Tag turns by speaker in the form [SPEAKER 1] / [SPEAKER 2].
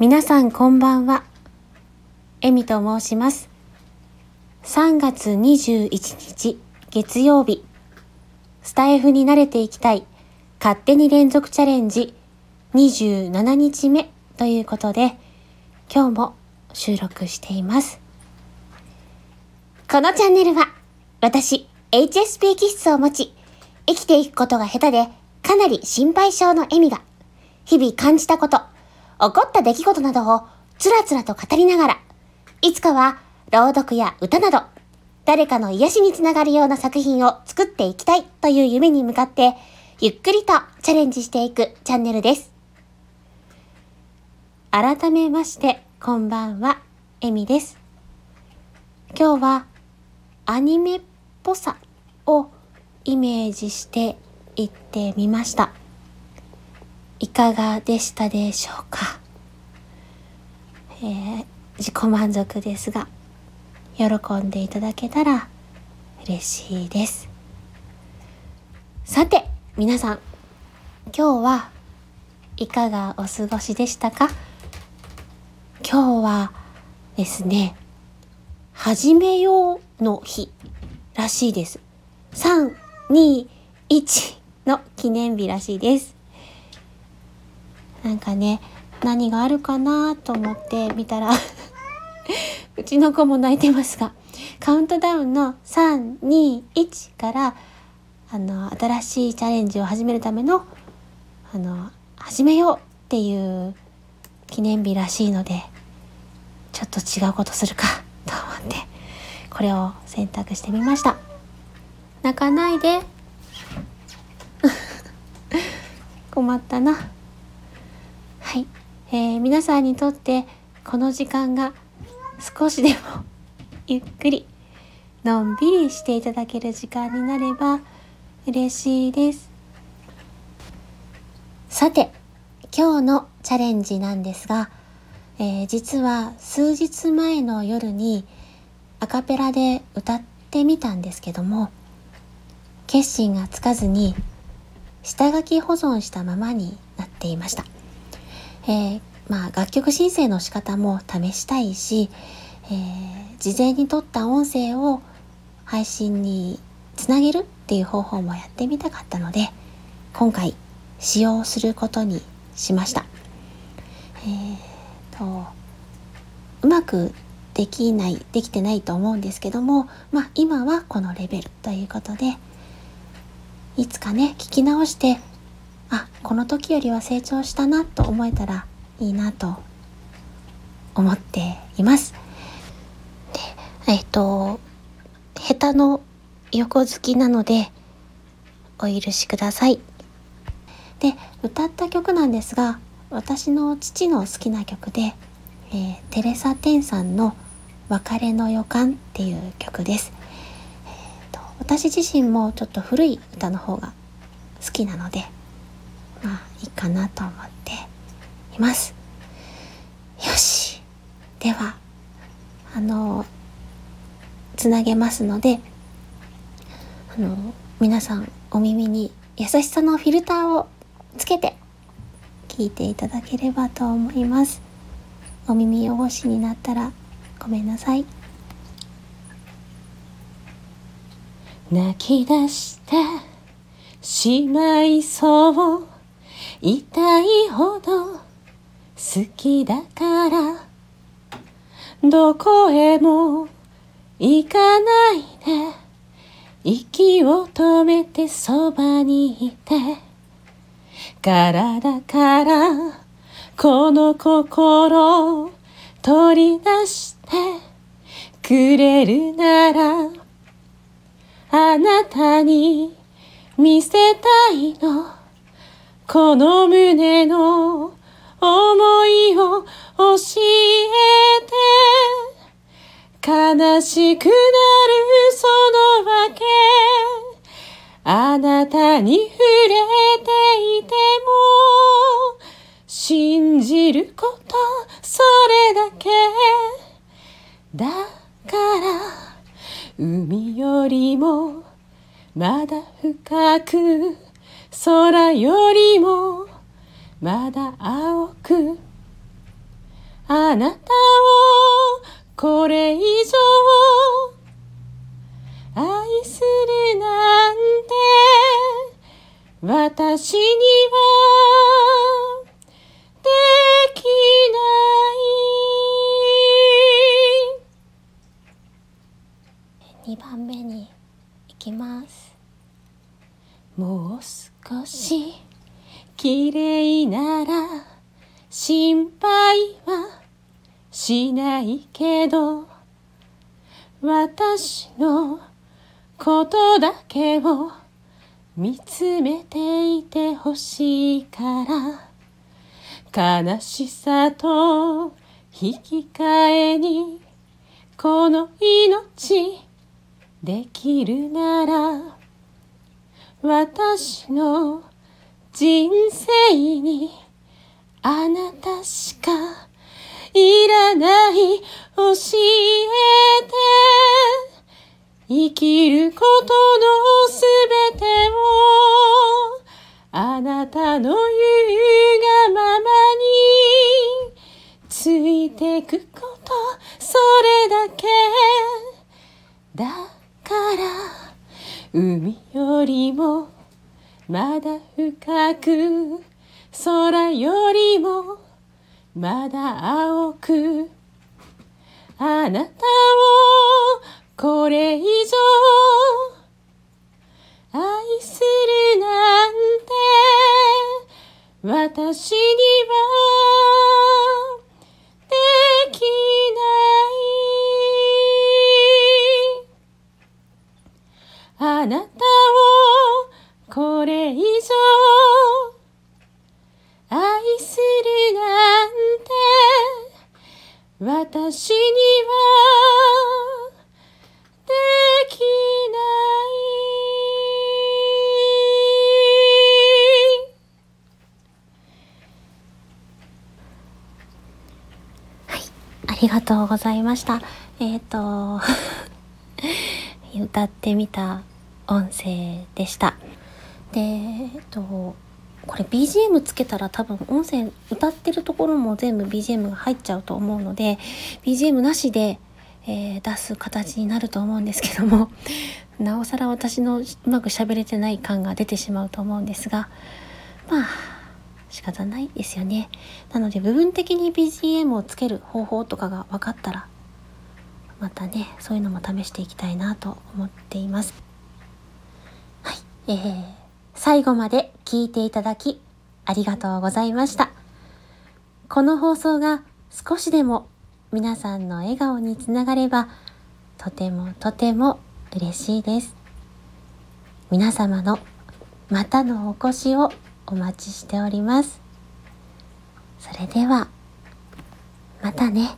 [SPEAKER 1] 皆さんこんばんは。エミと申します。3月21日月曜日、スタイフに慣れていきたい勝手に連続チャレンジ27日目ということで、今日も収録しています。このチャンネルは、私、HSP 気質を持ち、生きていくことが下手で、かなり心配性のエミが、日々感じたこと、起こった出来事などをつらつらと語りながら、いつかは朗読や歌など、誰かの癒しにつながるような作品を作っていきたいという夢に向かって、ゆっくりとチャレンジしていくチャンネルです。改めまして、こんばんは、エミです。今日は、アニメっぽさをイメージしていってみました。いかがでしたでしょうか、えー自己満足ですが喜んでいただけたら嬉しいです。さて皆さん今日はいかがお過ごしでしたか？今日はですね始めようの日らしいです。321の記念日らしいです。なんかね何があるかなと思って見たら うちの子も泣いてますがカウントダウンの321からあの新しいチャレンジを始めるためのあの始めようっていう記念日らしいのでちょっと違うことするか と思ってこれを選択してみました。泣かないで。困ったな。はい、えー皆さんにとってこの時間が少しでも ゆっくりのんびりしていただける時間になれば嬉しいです。さて今日のチャレンジなんですが、えー実は数日前の夜にアカペラで歌ってみたんですけども決心がつかずに下書き保存したままになっていました。えーまあ楽曲申請の仕方も試したいし、えー事前に撮った音声を配信につなげるっていう方法もやってみたかったので今回使用することにしました。えーとうまくできないできてないと思うんですけどもまあ今はこのレベルということでいつかね聞き直してあこの時よりは成長したなと思えたらいいなと思っています。でえっ、と下手の横好きなのでお許しください。で歌った曲なんですが私の父の好きな曲で、えーテレサ・テンさんの「別れの予感」っていう曲です。えーと私自身もちょっと古い歌の方が好きなのでいいかなと思っています。よし。では、あの、つなげますので、あの、皆さんお耳に優しさのフィルターをつけて聞いていただければと思います。お耳汚しになったらごめんなさい。泣き出してしまいそう痛いほど好きだから。どこへも行かないで。息を止めてそばにいて。体からこの心を取り出して。くれるならあなたに見せたいの。この胸の思いを教えて悲しくなるそのわけ。あなたに触れていても信じることそれだけ。だから海よりもまだ深く空よりもまだ青くあなたをこれ以上愛するなんて私にはできない。2番目に行きます。もう少し綺麗なら心配はしないけど私のことだけを見つめていてほしいから悲しさと引き換えにこの命できるなら私の人生にあなたしかいらない教えて生きることのすべてをあなたの言うがままについてくことそれだけだから海まだ深く空よりもまだ青くあなたをこれ以上愛するなんて私には私にはできない。はいありがとうございました。えっ、ー、と歌ってみた音声でした。でえっ、とこれ BGM つけたら多分音声歌ってるところも全部 BGM が入っちゃうと思うので BGM なしで、えー、出す形になると思うんですけども なおさら私のうまく喋れてない感が出てしまうと思うんですがまあ仕方ないですよね。なので部分的に BGM をつける方法とかが分かったらまたねそういうのも試していきたいなと思っています。はいえー最後まで聞いていただきありがとうございました。この放送が少しでも皆さんの笑顔につながればとてもとても嬉しいです。皆様のまたのお越しをお待ちしております。それでは、またね。